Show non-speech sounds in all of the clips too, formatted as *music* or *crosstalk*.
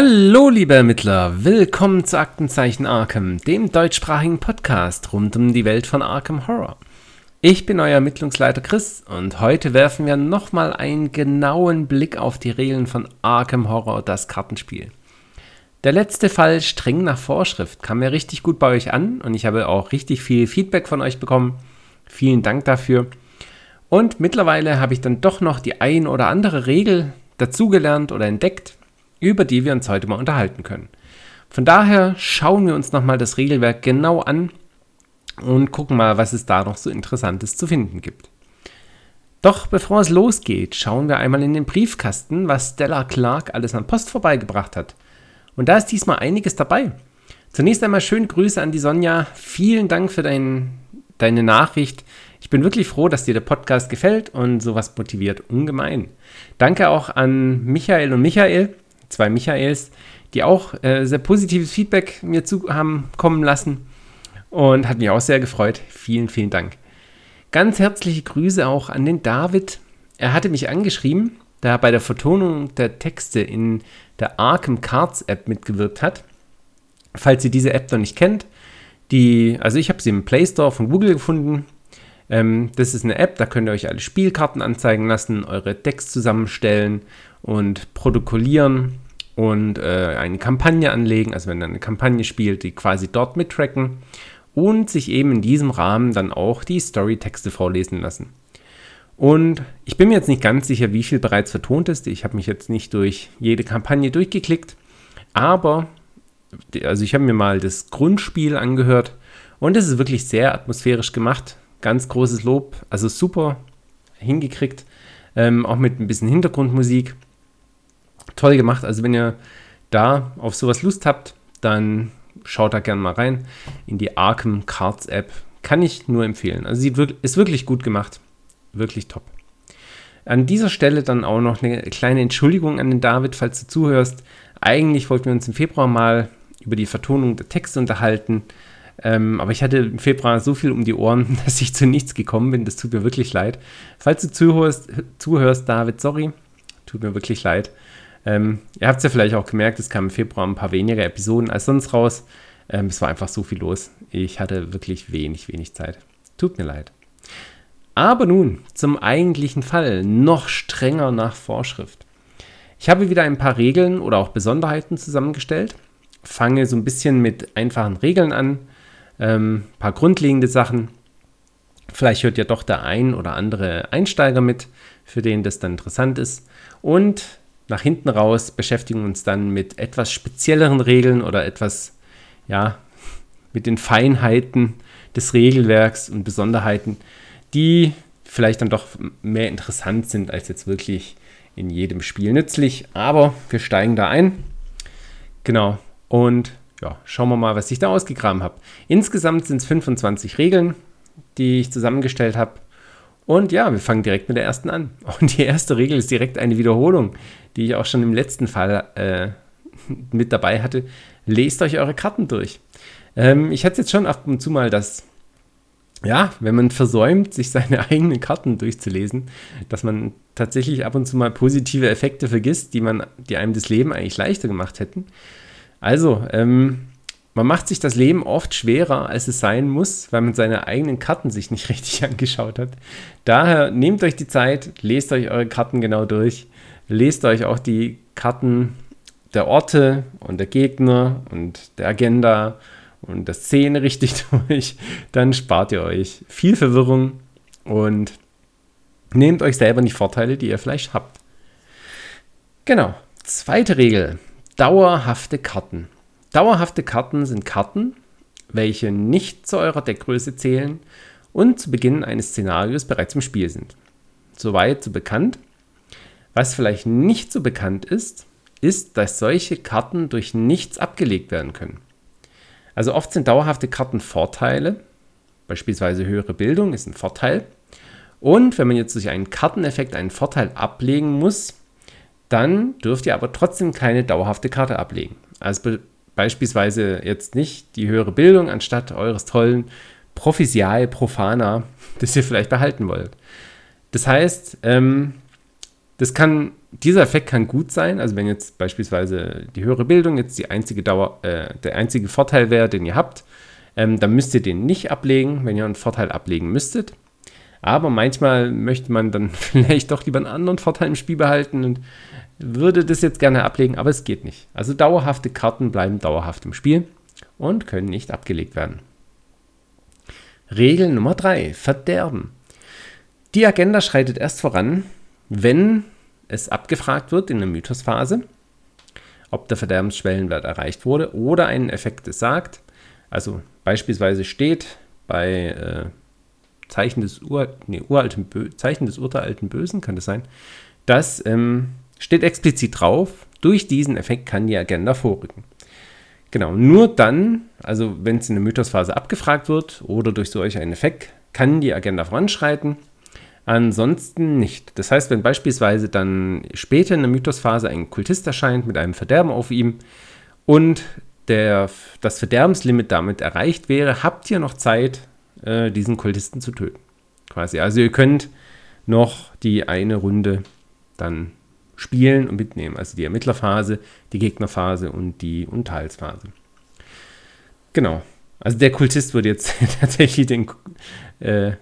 Hallo, liebe Ermittler, willkommen zu Aktenzeichen Arkham, dem deutschsprachigen Podcast rund um die Welt von Arkham Horror. Ich bin euer Ermittlungsleiter Chris und heute werfen wir nochmal einen genauen Blick auf die Regeln von Arkham Horror, das Kartenspiel. Der letzte Fall streng nach Vorschrift kam mir richtig gut bei euch an und ich habe auch richtig viel Feedback von euch bekommen. Vielen Dank dafür. Und mittlerweile habe ich dann doch noch die ein oder andere Regel dazugelernt oder entdeckt, über die wir uns heute mal unterhalten können. Von daher schauen wir uns nochmal das Regelwerk genau an und gucken mal, was es da noch so Interessantes zu finden gibt. Doch bevor es losgeht, schauen wir einmal in den Briefkasten, was Stella Clark alles an Post vorbeigebracht hat. Und da ist diesmal einiges dabei. Zunächst einmal schöne Grüße an die Sonja. Vielen Dank für dein, deine Nachricht. Ich bin wirklich froh, dass dir der Podcast gefällt und sowas motiviert ungemein. Danke auch an Michael und Michael zwei Michaels, die auch äh, sehr positives Feedback mir zu haben kommen lassen und hat mich auch sehr gefreut. Vielen, vielen Dank. Ganz herzliche Grüße auch an den David. Er hatte mich angeschrieben, da er bei der Vertonung der Texte in der Arkham Cards App mitgewirkt hat. Falls ihr diese App noch nicht kennt, die, also ich habe sie im Play Store von Google gefunden. Ähm, das ist eine App, da könnt ihr euch alle Spielkarten anzeigen lassen, eure Decks zusammenstellen und protokollieren und äh, eine Kampagne anlegen, also wenn ihr eine Kampagne spielt, die quasi dort mittracken und sich eben in diesem Rahmen dann auch die Storytexte vorlesen lassen. Und ich bin mir jetzt nicht ganz sicher, wie viel bereits vertont ist. Ich habe mich jetzt nicht durch jede Kampagne durchgeklickt, aber also ich habe mir mal das Grundspiel angehört und es ist wirklich sehr atmosphärisch gemacht. Ganz großes Lob, also super hingekriegt, ähm, auch mit ein bisschen Hintergrundmusik toll gemacht. Also wenn ihr da auf sowas Lust habt, dann schaut da gerne mal rein in die Arkham Cards App. Kann ich nur empfehlen. Also sie ist wirklich gut gemacht. Wirklich top. An dieser Stelle dann auch noch eine kleine Entschuldigung an den David, falls du zuhörst. Eigentlich wollten wir uns im Februar mal über die Vertonung der Texte unterhalten. Ähm, aber ich hatte im Februar so viel um die Ohren, *laughs* dass ich zu nichts gekommen bin. Das tut mir wirklich leid. Falls du zuhörst, zuhörst David, sorry. Tut mir wirklich leid. Ähm, ihr habt es ja vielleicht auch gemerkt, es kamen im Februar ein paar weniger Episoden als sonst raus. Ähm, es war einfach so viel los. Ich hatte wirklich wenig, wenig Zeit. Tut mir leid. Aber nun zum eigentlichen Fall, noch strenger nach Vorschrift. Ich habe wieder ein paar Regeln oder auch Besonderheiten zusammengestellt. Fange so ein bisschen mit einfachen Regeln an, ähm, paar grundlegende Sachen. Vielleicht hört ja doch der ein oder andere Einsteiger mit, für den das dann interessant ist. Und nach hinten raus beschäftigen uns dann mit etwas spezielleren Regeln oder etwas, ja, mit den Feinheiten des Regelwerks und Besonderheiten, die vielleicht dann doch mehr interessant sind als jetzt wirklich in jedem Spiel nützlich. Aber wir steigen da ein. Genau. Und ja, schauen wir mal, was ich da ausgegraben habe. Insgesamt sind es 25 Regeln, die ich zusammengestellt habe. Und ja, wir fangen direkt mit der ersten an. *laughs* Und die erste Regel ist direkt eine Wiederholung, die ich auch schon im letzten Fall äh, mit dabei hatte. Lest euch eure Karten durch. Ähm, ich hatte jetzt schon ab und zu mal das, ja, wenn man versäumt, sich seine *laughs* eigenen Karten durchzulesen, dass man tatsächlich ab und zu mal positive Effekte vergisst, die, man, die einem das Leben eigentlich leichter gemacht hätten. Also, ähm, man macht sich das Leben oft schwerer, als es sein muss, weil man seine eigenen Karten sich nicht *laughs* richtig angeschaut hat. Daher nehmt euch die Zeit, lest euch eure Karten genau durch, lest euch auch die Karten der Orte und der Gegner und der Agenda und der Szene richtig *laughs* durch. Dann spart ihr euch viel Verwirrung und nehmt euch selber die Vorteile, die ihr vielleicht habt. Genau. Zweite Regel. Dauerhafte Karten. Dauerhafte Karten sind Karten, welche nicht zu eurer Deckgröße zählen und zu Beginn eines Szenarios bereits im Spiel sind. Soweit so bekannt. Was vielleicht nicht so bekannt ist, ist, dass solche Karten durch nichts abgelegt werden können. Also oft sind dauerhafte Karten Vorteile, beispielsweise höhere Bildung ist ein Vorteil. Und wenn man jetzt durch einen Karteneffekt einen Vorteil ablegen muss, dann dürft ihr aber trotzdem keine dauerhafte Karte ablegen. Also beispielsweise jetzt nicht die höhere Bildung anstatt eures tollen Prophesial Profana, *laughs* das ihr vielleicht behalten wollt. Das heißt, ähm, das kann, dieser Effekt kann gut sein, also wenn jetzt beispielsweise die höhere Bildung jetzt die einzige Dauer, äh, der einzige Vorteil wäre, den ihr habt, ähm, dann müsst ihr den nicht ablegen, wenn ihr einen Vorteil ablegen müsstet. Aber manchmal möchte man dann *laughs* vielleicht doch lieber einen anderen Vorteil im Spiel behalten und würde das jetzt gerne ablegen, aber es geht nicht. Also dauerhafte Karten bleiben dauerhaft im Spiel und können nicht abgelegt werden. Regel Nummer 3. Verderben. Die Agenda schreitet erst voran, wenn es abgefragt wird in der Mythosphase, ob der Verderbensschwellenwert erreicht wurde oder ein Effekt es sagt. Also beispielsweise steht bei äh, Zeichen, des Ur, nee, uralten Zeichen des uralten Bösen, kann das sein, das ähm, steht explizit drauf, durch diesen Effekt kann die Agenda vorrücken. Genau, nur dann, also wenn es in der Mythosphase abgefragt wird oder durch solch einen Effekt, kann die Agenda voranschreiten Ansonsten nicht. Das heißt, wenn beispielsweise dann später in der Mythosphase ein Kultist erscheint mit einem Verderben auf ihm und der, das Verderbenslimit damit erreicht wäre, habt ihr noch Zeit, äh, diesen Kultisten zu töten. Quasi. Also ihr könnt noch die eine Runde dann spielen und mitnehmen. Also die Ermittlerphase, die Gegnerphase und die Unterhaltsphase. Genau. Also der Kultist würde jetzt *laughs* tatsächlich den äh,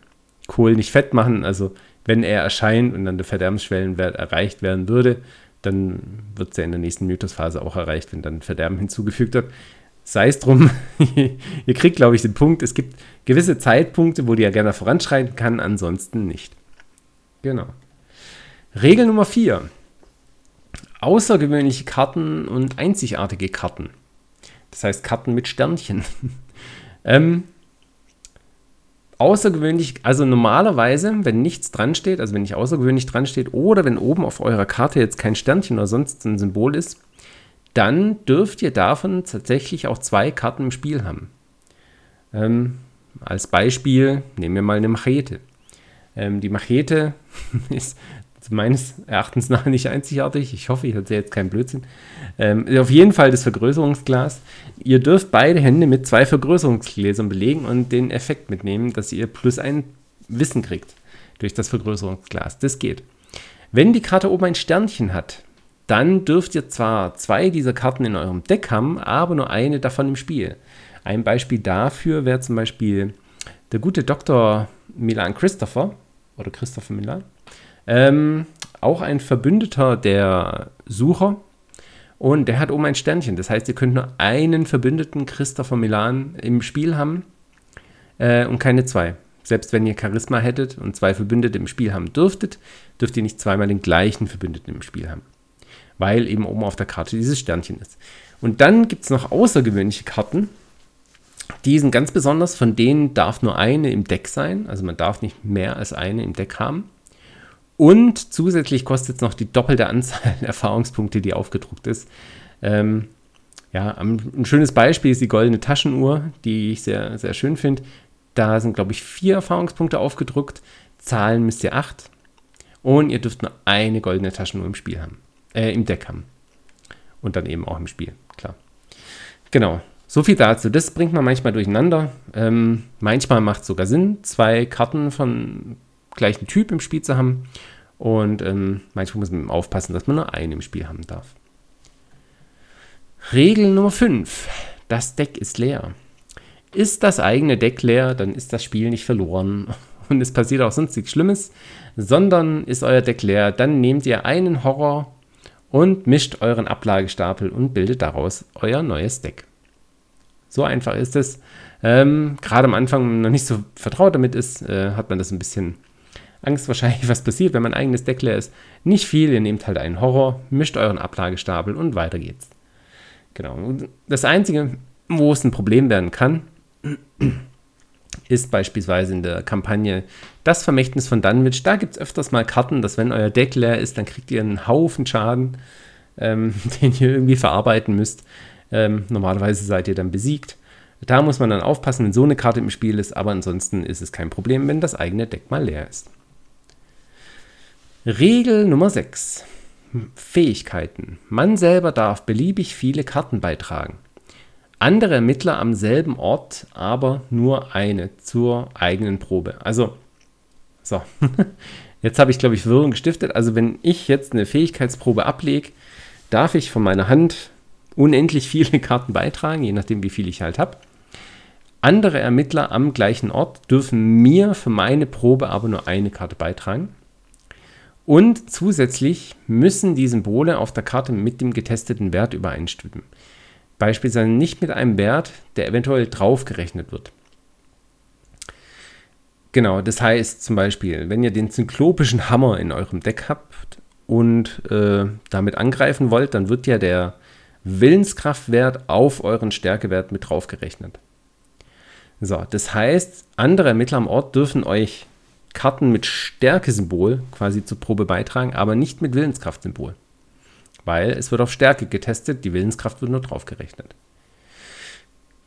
Kohl nicht fett machen. Also wenn er erscheint und dann der Verderbensschwellenwert erreicht werden würde, dann wird es ja in der nächsten Mythosphase auch erreicht, wenn dann Verderben *laughs* hinzugefügt wird. Sei es drum, *laughs* ihr kriegt, glaube ich, den Punkt, es gibt gewisse Zeitpunkte, wo die ja gerne voranschreiten kann, ansonsten nicht. Genau. Regel Nummer 4. Außergewöhnliche Karten und einzigartige Karten. Das heißt Karten mit Sternchen. *laughs* ähm, außergewöhnlich, also normalerweise, wenn nichts dran steht, also wenn nicht außergewöhnlich dran steht oder wenn oben auf eurer Karte jetzt kein Sternchen oder sonst ein Symbol ist, dann dürft ihr davon tatsächlich auch zwei Karten im Spiel haben. Ähm, als Beispiel nehmen wir mal eine Machete. Ähm, die Machete *laughs* ist meines Erachtens nach nicht einzigartig. Ich hoffe, ich erzähle jetzt keinen Blödsinn. Ähm, auf jeden Fall das Vergrößerungsglas. Ihr dürft beide Hände mit zwei Vergrößerungsgläsern belegen und den Effekt mitnehmen, dass ihr plus ein Wissen kriegt durch das Vergrößerungsglas. Das geht. Wenn die Karte oben ein Sternchen hat, dann dürft ihr zwar zwei dieser Karten in eurem Deck haben, aber nur eine davon im Spiel. Ein Beispiel dafür wäre zum Beispiel der gute Dr. Milan Christopher oder Christopher Milan. Ähm, auch ein Verbündeter der Sucher. Und der hat oben ein Sternchen. Das heißt, ihr könnt nur einen Verbündeten Christopher Milan im Spiel haben äh, und keine zwei. Selbst wenn ihr Charisma hättet und zwei Verbündete im Spiel haben dürftet, dürft ihr nicht zweimal den gleichen Verbündeten im Spiel haben. Weil eben oben auf der Karte dieses Sternchen ist. Und dann gibt es noch außergewöhnliche Karten. Die sind ganz besonders, von denen darf nur eine im Deck sein. Also man darf nicht mehr als eine im Deck haben. Und zusätzlich kostet es noch die doppelte Anzahl *laughs* Erfahrungspunkte, die aufgedruckt ist. Ähm, ja, ein schönes Beispiel ist die goldene Taschenuhr, die ich sehr, sehr schön finde. Da sind, glaube ich, vier Erfahrungspunkte aufgedruckt. Zahlen müsst ihr acht. Und ihr dürft nur eine goldene Taschenuhr im Spiel haben. Äh, im Deck haben. Und dann eben auch im Spiel, klar. Genau. So viel dazu. Das bringt man manchmal durcheinander. Ähm, manchmal macht es sogar Sinn, zwei Karten von gleichen Typ im Spiel zu haben. Und ähm, manchmal muss man aufpassen, dass man nur einen im Spiel haben darf. Regel Nummer 5. Das Deck ist leer. Ist das eigene Deck leer, dann ist das Spiel nicht verloren. *laughs* Und es passiert auch sonst nichts Schlimmes, sondern ist euer Deck leer, dann nehmt ihr einen Horror und mischt euren Ablagestapel und bildet daraus euer neues Deck. So einfach ist es. Ähm, Gerade am Anfang, wenn man noch nicht so vertraut damit ist, äh, hat man das ein bisschen Angst wahrscheinlich, was passiert, wenn mein eigenes Deck leer ist. Nicht viel, ihr nehmt halt einen Horror, mischt euren Ablagestapel und weiter geht's. Genau. Das Einzige, wo es ein Problem werden kann, ist beispielsweise in der Kampagne das Vermächtnis von Dunwich. Da gibt es öfters mal Karten, dass wenn euer Deck leer ist, dann kriegt ihr einen Haufen Schaden, ähm, *laughs* den ihr irgendwie verarbeiten müsst. Ähm, normalerweise seid ihr dann besiegt. Da muss man dann aufpassen, wenn so eine Karte im Spiel ist, aber ansonsten ist es kein Problem, wenn das eigene Deck mal leer ist. Regel Nummer 6. Fähigkeiten. Man selber darf beliebig viele Karten beitragen. Andere Ermittler am selben Ort, aber nur eine zur eigenen Probe. Also, so. *laughs* Jetzt habe ich, glaube ich, Wirrung gestiftet. Also wenn ich jetzt eine Fähigkeitsprobe ablege, darf ich von meiner Hand unendlich viele *laughs* Karten beitragen, je nachdem, wie viel ich halt habe. Andere Ermittler am gleichen Ort dürfen mir für meine Probe aber nur eine Karte beitragen. Und zusätzlich müssen die Symbole auf der Karte mit dem getesteten Wert übereinstimmen. Beispielsweise nicht mit einem Wert, der eventuell draufgerechnet wird. Genau, das heißt zum Beispiel, wenn ihr den zyklopischen Hammer in eurem Deck habt und äh, damit angreifen wollt, dann wird ja der Willenskraftwert auf euren Stärkewert mit draufgerechnet. So, das heißt, andere Ermittler am Ort dürfen euch Karten mit Stärkesymbol quasi zur Probe beitragen, aber nicht mit Willenskraftsymbol. Weil es wird auf Stärke getestet, die Willenskraft wird nur draufgerechnet.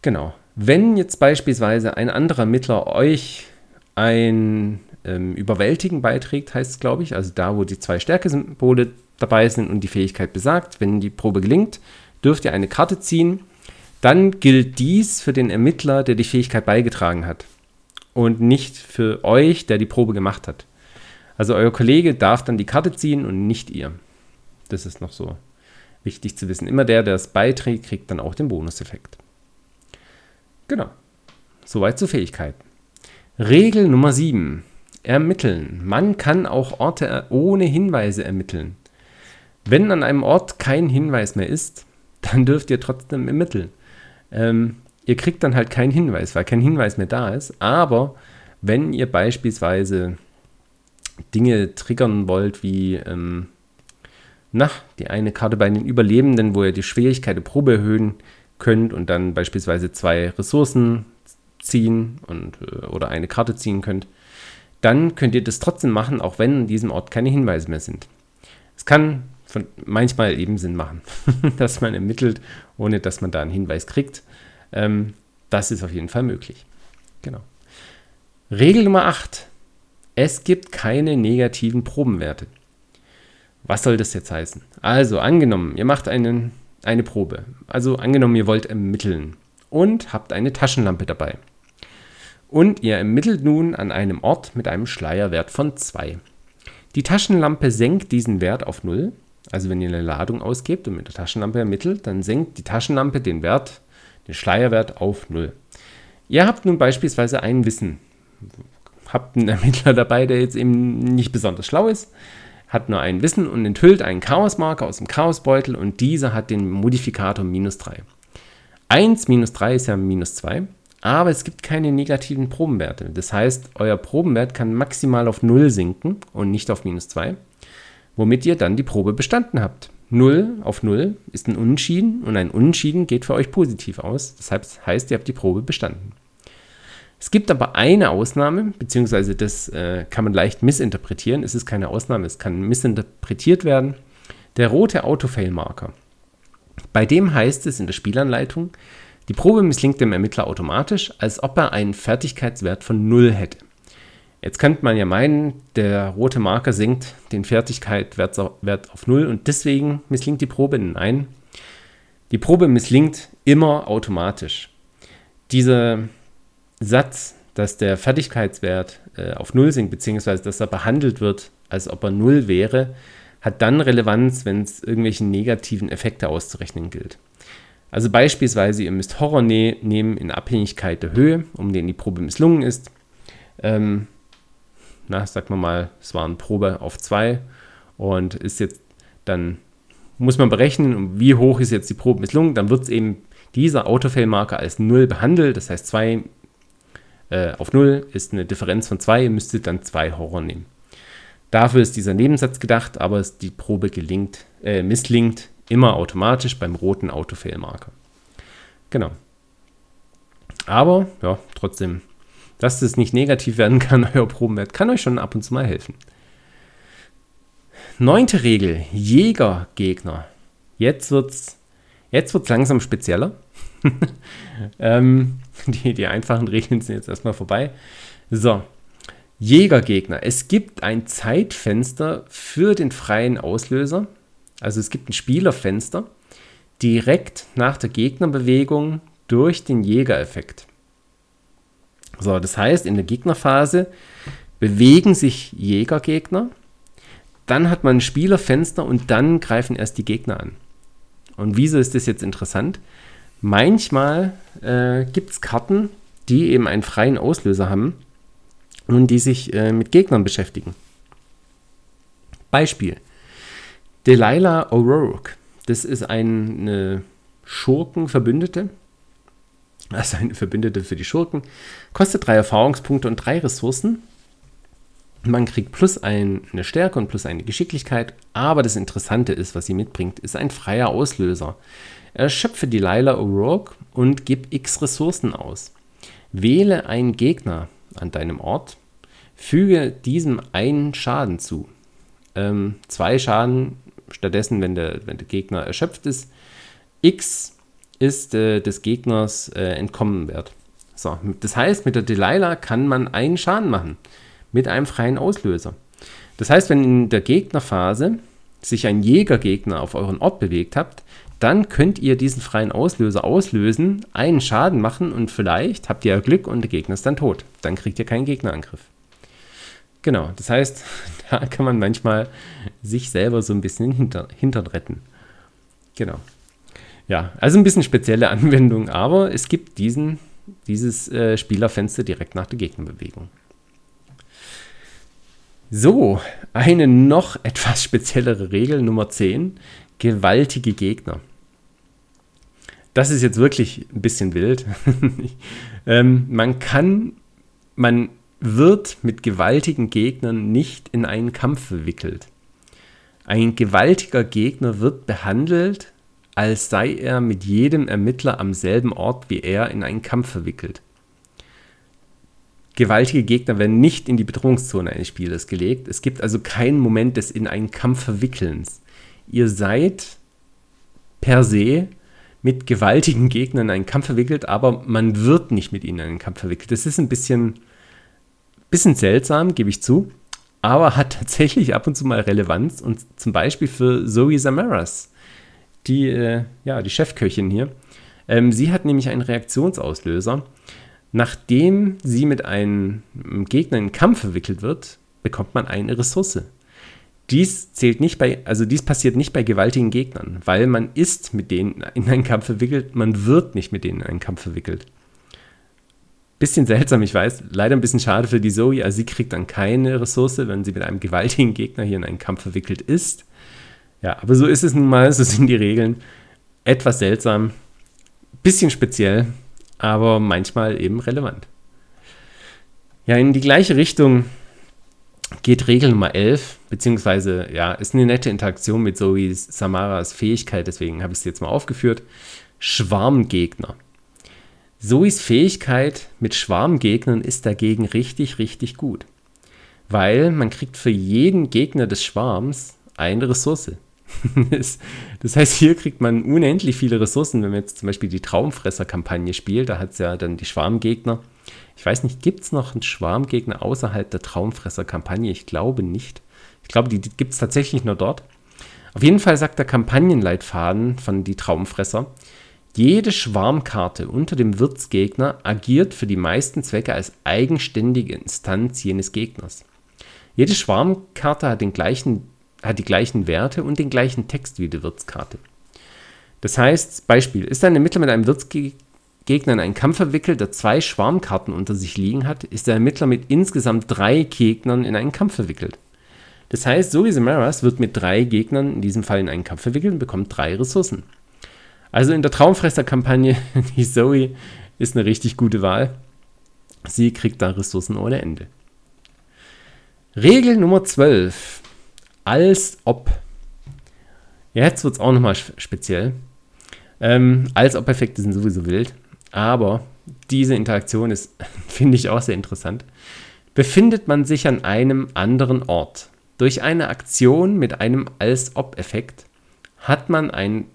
Genau. Wenn jetzt beispielsweise ein anderer Ermittler euch ein ähm, Überwältigen beiträgt, heißt es, glaube ich, also da, wo die zwei Stärkesymbole dabei sind und die Fähigkeit besagt, wenn die Probe gelingt, dürft ihr eine Karte ziehen. Dann gilt dies für den Ermittler, der die Fähigkeit beigetragen hat und nicht für euch, der die Probe gemacht hat. Also euer Kollege darf dann die Karte ziehen und nicht ihr. Das ist noch so wichtig zu wissen. Immer der, der es beiträgt, kriegt dann auch den Bonuseffekt. Genau. Soweit zur Fähigkeit. Regel Nummer 7. Ermitteln. Man kann auch Orte ohne Hinweise ermitteln. Wenn an einem Ort kein Hinweis mehr ist, *laughs* dann dürft ihr trotzdem ermitteln. Ähm, ihr kriegt dann halt keinen Hinweis, weil kein Hinweis mehr da ist. Aber wenn ihr beispielsweise Dinge triggern wollt, wie ähm, na, die eine Karte bei den Überlebenden, wo ihr die Schwierigkeit der Probe erhöhen könnt und dann beispielsweise zwei Ressourcen ziehen und, äh, oder eine Karte ziehen könnt, dann könnt ihr das trotzdem machen, auch wenn an diesem Ort keine Hinweise mehr sind. Es kann von, manchmal eben Sinn machen, *laughs* dass man ermittelt, ohne dass man da einen Hinweis kriegt. Ähm, das ist auf jeden Fall möglich. Genau. Regel Nummer 8. Es gibt keine negativen Probenwerte. Was soll das jetzt heißen? Also angenommen, ihr macht einen, eine Probe. Also angenommen, ihr wollt ermitteln und habt eine Taschenlampe dabei. Und ihr ermittelt nun an einem Ort mit einem Schleierwert von 2. Die Taschenlampe senkt diesen Wert auf 0. Also wenn ihr eine Ladung ausgebt und mit der Taschenlampe ermittelt, dann senkt die Taschenlampe den Wert, den Schleierwert auf 0. Ihr habt nun beispielsweise ein Wissen. Habt einen *laughs* Ermittler dabei, der jetzt eben nicht besonders schlau ist, hat nur ein Wissen und enthüllt einen Chaosmarker aus dem Chaosbeutel und dieser hat den Modifikator minus 3. 1 minus 3 ist ja minus 2 aber es gibt keine negativen Probenwerte. Das heißt, euer Probenwert kann maximal auf 0 sinken und nicht auf minus 2, womit ihr dann die Probe bestanden habt. 0 auf 0 ist ein Unentschieden und ein Unentschieden geht für euch positiv aus. Das heißt, ihr habt die Probe bestanden. Es gibt aber eine Ausnahme, beziehungsweise das äh, kann man leicht missinterpretieren. Es ist keine Ausnahme, es kann missinterpretiert werden. Der rote Autofail-Marker. Bei dem heißt es in der Spielanleitung, die Probe misslingt dem Ermittler automatisch, als ob er einen Fertigkeitswert von 0 hätte. Jetzt könnte man ja meinen, der rote Marker senkt den Fertigkeitswert auf 0 und deswegen misslingt die Probe. Nein, die Probe misslingt immer automatisch. Dieser Satz, dass der Fertigkeitswert äh, auf 0 sinkt, beziehungsweise dass er behandelt wird, als ob er 0 wäre, hat dann Relevanz, wenn es irgendwelche negativen Effekte auszurechnen gilt. Also beispielsweise, ihr müsst Horror ne nehmen in Abhängigkeit der Höhe, um den die Probe misslungen ist. Ähm, na, sagen wir mal, es war eine Probe auf 2 und ist jetzt dann, muss man berechnen, wie hoch ist jetzt die Probe misslungen, dann wird es eben dieser Autofail-Marker als 0 behandelt, das heißt 2 äh, auf 0 ist eine Differenz von 2, ihr müsstet dann 2 Horror nehmen. Dafür ist dieser Nebensatz gedacht, aber die Probe gelingt, äh, misslingt Immer automatisch beim roten Autofail-Marker. Genau. Aber, ja, trotzdem, dass es nicht negativ werden kann, *laughs* euer Probenwert, kann euch schon ab und zu mal helfen. Neunte Regel, Jägergegner. Jetzt wird's, jetzt wird's langsam spezieller. *laughs* ähm, die, die einfachen Regeln sind jetzt erstmal vorbei. So, Jägergegner. Es gibt ein Zeitfenster für den freien Auslöser. Also es gibt ein Spielerfenster direkt nach der Gegnerbewegung durch den Jägereffekt. So, das heißt, in der Gegnerphase bewegen sich Jägergegner, dann hat man ein Spielerfenster und dann greifen erst die Gegner an. Und wieso ist das jetzt interessant? Manchmal äh, gibt es Karten, die eben einen freien Auslöser haben und die sich äh, mit Gegnern beschäftigen. Beispiel. Delilah O'Rourke. Das ist eine Schurkenverbündete. *laughs* Also eine Verbündete für die Schurken. Kostet drei Erfahrungspunkte und drei Ressourcen. Man kriegt plus eine Stärke und plus eine Geschicklichkeit. Aber das Interessante ist, was sie mitbringt, ist ein freier Auslöser. Erschöpfe Delilah O'Rourke und gib x Ressourcen aus. Wähle einen Gegner an deinem Ort, füge diesem einen Schaden zu. Ähm, zwei Schaden stattdessen, wenn der, wenn der Gegner erschöpft ist. X ist äh, des Gegners äh, entkommen wert. So, das heißt, mit der Delilah kann man einen Schaden machen mit einem freien Auslöser. Das heißt, wenn in der Gegnerphase sich ein Jägergegner auf euren Ort bewegt habt, dann könnt ihr diesen freien Auslöser auslösen, einen Schaden machen und vielleicht habt ihr Glück und der Gegner ist dann tot. Dann kriegt ihr keinen Gegnerangriff. Genau, das heißt, *laughs* da kann man manchmal sich selber so ein bisschen hinter, hintern retten. Genau. Ja, also ein bisschen spezielle *laughs* Anwendung, aber es gibt diesen, dieses äh, Spielerfenster direkt nach der Gegnerbewegung. So, eine noch *laughs* etwas speziellere Regel, Nummer 10, gewaltige Gegner das ist jetzt wirklich ein bisschen wild. *laughs* ähm, man kann, man wird mit gewaltigen Gegnern nicht in einen Kampf verwickelt. Ein gewaltiger Gegner wird behandelt, als sei er mit jedem Ermittler am selben Ort wie er in einen Kampf verwickelt. Gewaltige Gegner werden nicht in die Bedrohungszone eines Spielers gelegt. Es gibt also keinen Moment des in einen Kampf verwickelns. Ihr seid per se mit gewaltigen Gegnern in einen Kampf verwickelt, aber man wird nicht mit ihnen in einen Kampf verwickelt. Das ist ein bisschen, bisschen seltsam, gebe ich zu, aber hat tatsächlich ab und zu mal Relevanz und zum Beispiel für Zoe Samaras, die, äh, ja, die Chefköchin hier. Ähm, sie hat nämlich einen Reaktionsauslöser. Nachdem sie mit einem Gegner in Kampf verwickelt wird, bekommt man eine Ressource. Dies zählt nicht bei, also dies passiert nicht bei gewaltigen Gegnern, weil man ist mit denen in einen Kampf verwickelt, man wird nicht mit denen in einen Kampf verwickelt. Bisschen seltsam, ich weiß, leider ein bisschen schade für die Zoe, also sie kriegt dann keine Ressource, wenn sie mit einem gewaltigen Gegner hier in einen Kampf verwickelt ist. Ja, aber so ist es nun mal, so sind die Regeln. Etwas seltsam, bisschen speziell, aber manchmal eben relevant. Ja, in die gleiche Richtung geht Regel Nummer 11, beziehungsweise, ja, ist eine nette Interaktion mit Zoe Samaras Fähigkeit, deswegen habe ich es jetzt mal aufgeführt. Schwarmgegner. Zoes Fähigkeit mit Schwarmgegnern ist dagegen richtig, richtig gut. Weil man kriegt für jeden Gegner des Schwarms eine Ressource. *laughs* das heißt, hier kriegt man unendlich viele Ressourcen, wenn man jetzt zum Beispiel die Traumfresser-Kampagne spielt, da hat es ja dann die Schwarmgegner ich weiß nicht, gibt es noch einen Schwarmgegner außerhalb der Traumfresser-Kampagne? Ich glaube nicht. Ich glaube, die, die gibt es tatsächlich nur dort. Auf jeden Fall sagt der Kampagnenleitfaden von die Traumfresser, jede Schwarmkarte unter dem Wirtsgegner agiert für die meisten Zwecke als eigenständige Instanz jenes Gegners. Jede Schwarmkarte hat, den gleichen, hat die gleichen Werte und den gleichen Text wie die Wirtskarte. Das heißt, Beispiel, ist ein Ermittler mit einem Wirtsgegner Gegner in einen Kampf verwickelt, der zwei Schwarmkarten unter sich liegen hat, ist der Ermittler mit insgesamt drei Gegnern in einen Kampf verwickelt. Das heißt, Zoe Samaras wird mit drei Gegnern, in diesem Fall in einen Kampf verwickelt und bekommt drei Ressourcen. Also in der Traumfresser-Kampagne, *laughs* die Zoe ist eine richtig gute Wahl. Sie kriegt da Ressourcen ohne Ende. Regel Nummer 12. Als ob. Jetzt wird es auch nochmal speziell. Ähm, als ob Effekte sind sowieso wild. Aber diese Interaktion ist, *laughs* finde ich, auch sehr interessant. Befindet man sich an einem anderen Ort durch eine Aktion mit einem Als-Ob-Effekt, hat man ein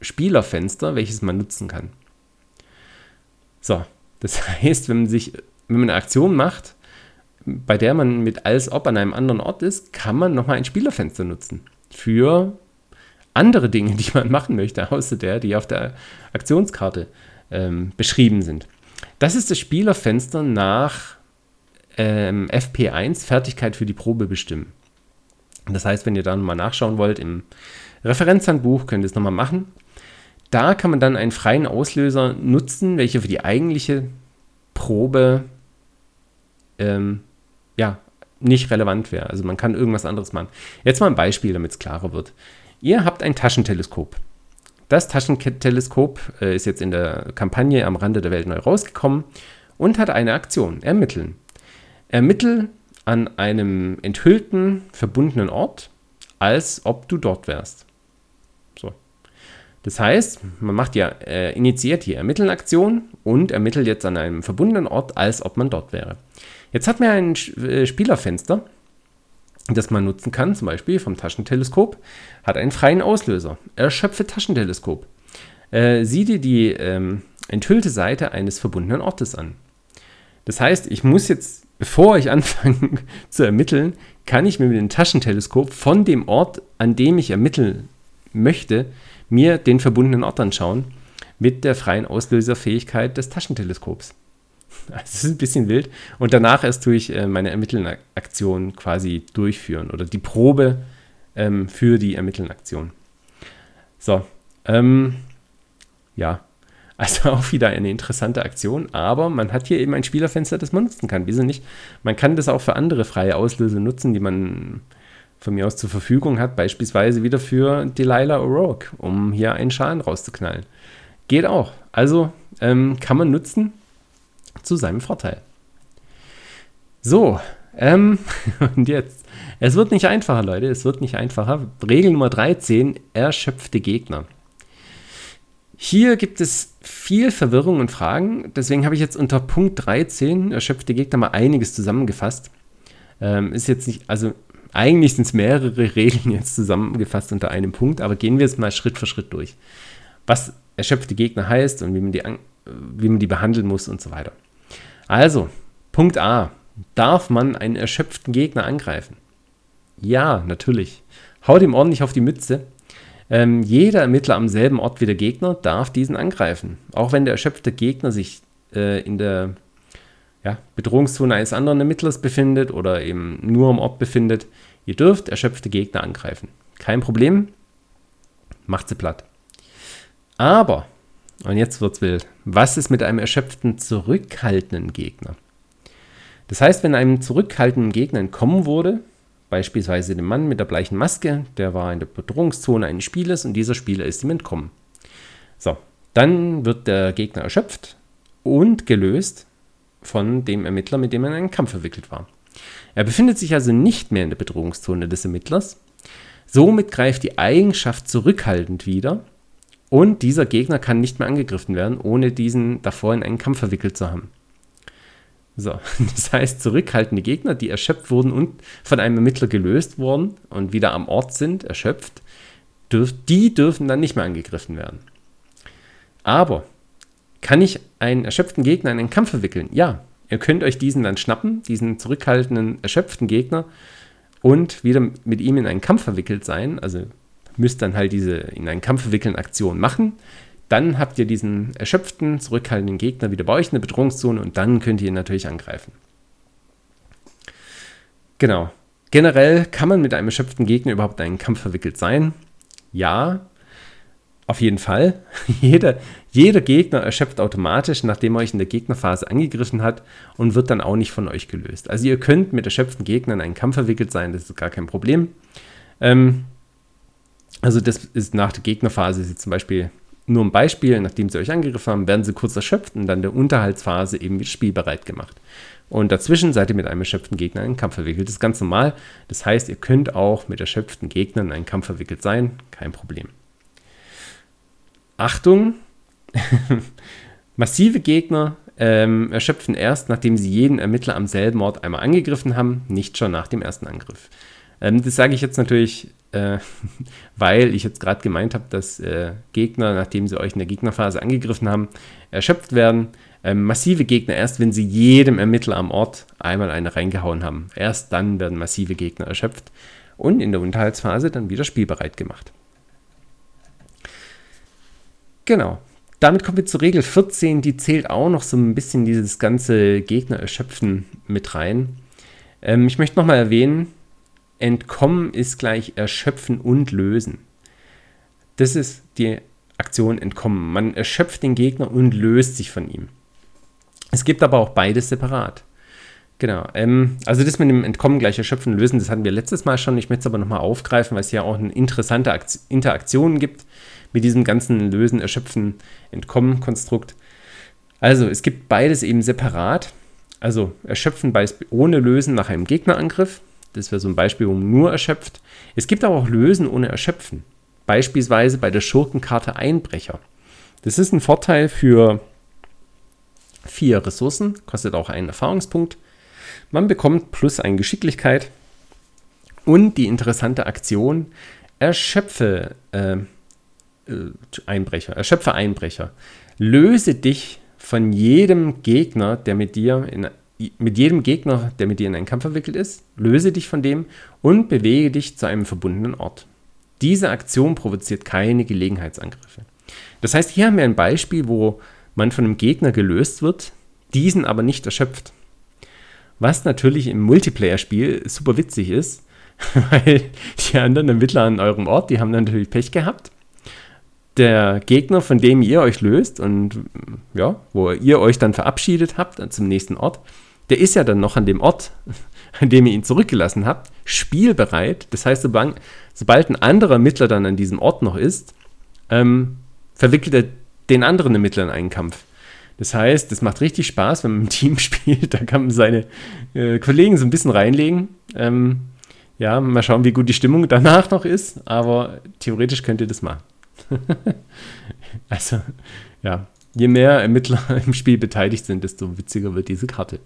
Spielerfenster, welches man nutzen kann. So, das *laughs* heißt, wenn man sich, wenn man eine Aktion macht, bei der man mit als ob an einem anderen Ort ist, kann man nochmal ein Spielerfenster nutzen. Für andere Dinge, *laughs* die man machen möchte, außer der, die auf der Aktionskarte ähm, beschrieben sind. Das ist das Spielerfenster nach ähm, FP1 Fertigkeit für die Probe bestimmen. Das heißt, wenn ihr dann mal nachschauen wollt im Referenzhandbuch, könnt ihr es nochmal machen. Da kann man dann einen freien Auslöser nutzen, welcher für die eigentliche Probe ähm, ja, nicht relevant wäre. Also man kann irgendwas anderes machen. Jetzt mal ein Beispiel, damit es klarer wird. Ihr habt ein Taschenteleskop. Das Taschenteleskop äh, ist jetzt in der Kampagne am Rande der Welt neu rausgekommen und hat eine Aktion, ermitteln. Ermittel an einem enthüllten, verbundenen Ort, als ob du dort wärst. So. Das heißt, man macht ja, äh, initiiert die Ermitteln-Aktion und ermittelt jetzt an einem verbundenen Ort, als ob man dort wäre. Jetzt hat man ein äh, Spielerfenster, das man nutzen kann, zum Beispiel vom Taschenteleskop, hat einen freien Auslöser. Erschöpfe Taschenteleskop. Äh, sieh dir die ähm, enthüllte Seite eines verbundenen Ortes an. Das heißt, ich muss jetzt, bevor ich *laughs* anfange zu ermitteln, kann ich mir mit dem Taschenteleskop von dem Ort, an dem ich ermitteln möchte, mir den verbundenen Ort anschauen mit der freien Auslöserfähigkeit des Taschenteleskops. *laughs* Das ist ein bisschen wild. Und danach erst tue ich äh, meine Ermitteln-Aktion quasi durchführen oder die Probe ähm, für die Ermitteln-Aktion. So, ähm, ja, also *laughs* auch wieder eine interessante Aktion, aber man hat hier eben ein Spielerfenster, das man nutzen kann. Wieso nicht? Man kann das auch für andere freie Auslöser nutzen, die man von mir aus zur Verfügung hat, beispielsweise wieder für Delilah O'Rourke, um hier einen Schaden rauszuknallen. Geht auch. Also ähm, kann man nutzen zu seinem Vorteil. So, ähm, *laughs* und jetzt. Es wird nicht einfacher, Leute. Es wird nicht einfacher. Regel Nummer 13, erschöpfte Gegner. Hier gibt es viel Verwirrung und Fragen. Deswegen habe ich jetzt unter Punkt 13, erschöpfte Gegner, mal einiges zusammengefasst. Ähm, ist jetzt nicht, also eigentlich sind es mehrere *laughs* Regeln jetzt zusammengefasst unter einem Punkt, aber gehen wir es mal Schritt für Schritt durch. Was erschöpfte Gegner heißt und wie man die, wie man die behandeln muss und so weiter. Also, Punkt A. Darf man einen erschöpften Gegner angreifen? Ja, natürlich. Haut ihm ordentlich auf die Mütze. Ähm, jeder Ermittler am selben Ort wie der Gegner darf diesen angreifen. Auch wenn der erschöpfte Gegner sich äh, in der ja, Bedrohungszone eines anderen Ermittlers befindet oder eben nur am Ort befindet. Ihr dürft erschöpfte Gegner angreifen. Kein Problem. Macht sie platt. Aber und jetzt wird's wild. Was ist mit einem erschöpften, zurückhaltenden Gegner? Das heißt, wenn einem zurückhaltenden Gegner entkommen wurde, beispielsweise dem Mann mit der bleichen Maske, der war in der Bedrohungszone eines Spielers und dieser Spieler ist ihm entkommen. So, dann wird der Gegner erschöpft und gelöst von dem Ermittler, mit dem er in einen Kampf verwickelt war. Er befindet sich also nicht mehr in der Bedrohungszone des Ermittlers. Somit greift die Eigenschaft zurückhaltend wieder und dieser Gegner kann nicht mehr angegriffen werden, ohne diesen davor in einen Kampf verwickelt zu haben. So, *laughs* das heißt, zurückhaltende Gegner, die erschöpft wurden und von einem Ermittler gelöst wurden und wieder am Ort sind, erschöpft, dürf, die dürfen dann nicht mehr angegriffen werden. Aber kann ich einen erschöpften Gegner in einen Kampf verwickeln? Ja, ihr könnt euch diesen dann schnappen, diesen zurückhaltenden, erschöpften Gegner und wieder mit ihm in einen Kampf verwickelt sein, also müsst dann halt diese in einen Kampf verwickeln Aktion machen. Dann habt ihr diesen erschöpften, zurückhaltenden Gegner wieder bei euch in der Bedrohungszone und dann könnt ihr ihn natürlich angreifen. Genau. Generell kann man mit einem erschöpften Gegner überhaupt in einen Kampf verwickelt sein. Ja, auf jeden Fall. *laughs* jeder, jeder Gegner erschöpft automatisch, nachdem er euch in der Gegnerphase angegriffen hat und wird dann auch nicht von euch gelöst. Also ihr könnt mit erschöpften Gegnern in einen Kampf verwickelt sein, das ist gar kein Problem. Ähm, also das ist nach der Gegnerphase ist zum Beispiel nur ein Beispiel, nachdem sie euch angegriffen haben, werden sie kurz erschöpft und dann der Unterhaltsphase eben wieder spielbereit gemacht. Und dazwischen seid ihr mit einem erschöpften Gegner in einen Kampf verwickelt. Das ist ganz normal. Das heißt, ihr könnt auch mit erschöpften Gegnern in einen Kampf verwickelt sein. Kein Problem. Achtung! *laughs* Massive Gegner ähm, erschöpfen erst, nachdem sie jeden Ermittler am selben Ort einmal angegriffen haben, nicht schon nach dem ersten Angriff. Ähm, das sage ich jetzt natürlich äh, *laughs* weil ich jetzt gerade gemeint habe, dass äh, Gegner, nachdem sie euch in der Gegnerphase angegriffen haben, erschöpft werden. Ähm, massive Gegner erst, wenn sie jedem Ermittler am Ort einmal eine reingehauen haben. Erst dann werden massive Gegner erschöpft und in der Unterhaltsphase dann wieder spielbereit gemacht. Genau. damit kommen wir zur Regel 14, die zählt auch noch so ein bisschen dieses ganze Gegner erschöpfen mit rein. Ähm, ich möchte nochmal erwähnen, entkommen ist gleich erschöpfen und lösen. Das ist die Aktion entkommen. Man erschöpft den Gegner und löst sich von ihm. Es gibt aber auch beides separat. Genau. Ähm, also das mit dem Entkommen gleich erschöpfen und lösen, das hatten wir letztes Mal schon. Ich möchte es aber nochmal aufgreifen, weil es ja auch eine interessante Akt Interaktion gibt mit diesem ganzen Lösen, Erschöpfen, Entkommen-Konstrukt. Also es gibt beides eben separat. Also Erschöpfen ohne Lösen nach einem Gegnerangriff. Das wäre so ein Beispiel, wo man nur erschöpft. Es gibt aber auch Lösen ohne Erschöpfen. Beispielsweise bei der Schurkenkarte Einbrecher. Das ist ein Vorteil für vier Ressourcen, kostet auch einen Erfahrungspunkt. Man bekommt plus eine Geschicklichkeit und die interessante Aktion Erschöpfe äh, äh, Einbrecher. Erschöpfe Einbrecher. Löse dich von jedem Gegner, der mit dir in mit jedem Gegner, der mit dir in einen Kampf verwickelt ist, löse dich von dem und bewege dich zu einem verbundenen Ort. Diese Aktion provoziert keine Gelegenheitsangriffe. Das heißt, hier haben wir ein Beispiel, wo man von einem Gegner gelöst wird, diesen aber nicht erschöpft. Was natürlich im Multiplayer-Spiel super witzig ist, *laughs* weil die anderen Ermittler an eurem Ort, die haben natürlich Pech gehabt. Der Gegner, von dem ihr euch löst und ja, wo ihr euch dann verabschiedet habt zum nächsten Ort, der ist ja dann noch an dem Ort, *laughs* an dem ihr ihn zurückgelassen habt, spielbereit. Das heißt, sobald ein anderer Ermittler dann an diesem Ort noch ist, ähm, verwickelt er den anderen Ermittler in einen Kampf. Das heißt, es macht richtig Spaß, wenn man im Team *laughs* spielt. Da kann man seine äh, Kollegen so ein bisschen reinlegen. Ähm, ja, mal schauen, wie gut die Stimmung danach noch ist. Aber theoretisch könnt ihr das machen. *laughs* also, ja, je mehr Ermittler im Spiel beteiligt sind, desto witziger wird diese Karte.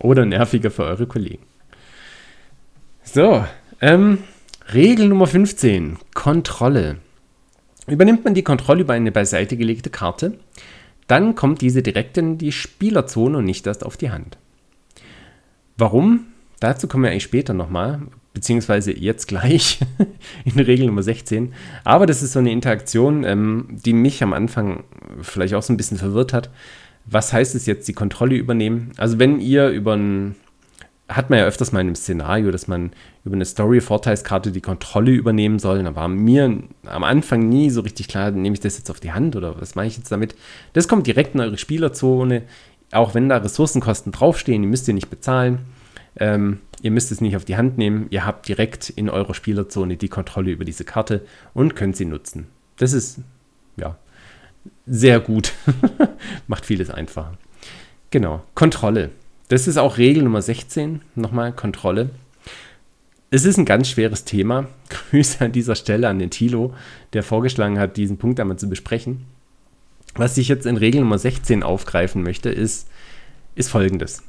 Oder nerviger für eure Kollegen. So, ähm, Regel Nummer 15, Kontrolle. Übernimmt man die Kontrolle über eine beiseite gelegte Karte, dann kommt diese direkt in die Spielerzone und nicht erst auf die Hand. Warum? Dazu kommen wir eigentlich später nochmal, beziehungsweise jetzt gleich *laughs* in Regel Nummer 16. Aber das ist so eine Interaktion, ähm, die mich am Anfang vielleicht auch so ein bisschen verwirrt hat. Was heißt es jetzt, die Kontrolle übernehmen? Also wenn ihr über ein hat man ja öfters mal in einem Szenario, dass man über eine Story-Vorteilskarte die Kontrolle übernehmen soll. Da war mir am Anfang nie so richtig klar, nehme ich das jetzt auf die Hand oder was mache ich jetzt damit? Das kommt direkt in eure Spielerzone, auch wenn da Ressourcenkosten draufstehen, die müsst ihr nicht bezahlen. Ähm, ihr müsst es nicht auf die Hand nehmen, ihr habt direkt in eurer Spielerzone die Kontrolle über diese Karte und könnt sie nutzen. Das ist, ja, sehr gut. *laughs* Macht vieles einfacher. Genau, Kontrolle. Das ist auch Regel Nummer 16, nochmal Kontrolle. Es ist ein ganz schweres Thema. *laughs* Grüße an dieser Stelle an den Tilo, der vorgeschlagen hat, diesen Punkt einmal zu besprechen. Was ich jetzt in Regel Nummer 16 aufgreifen möchte, ist, ist folgendes.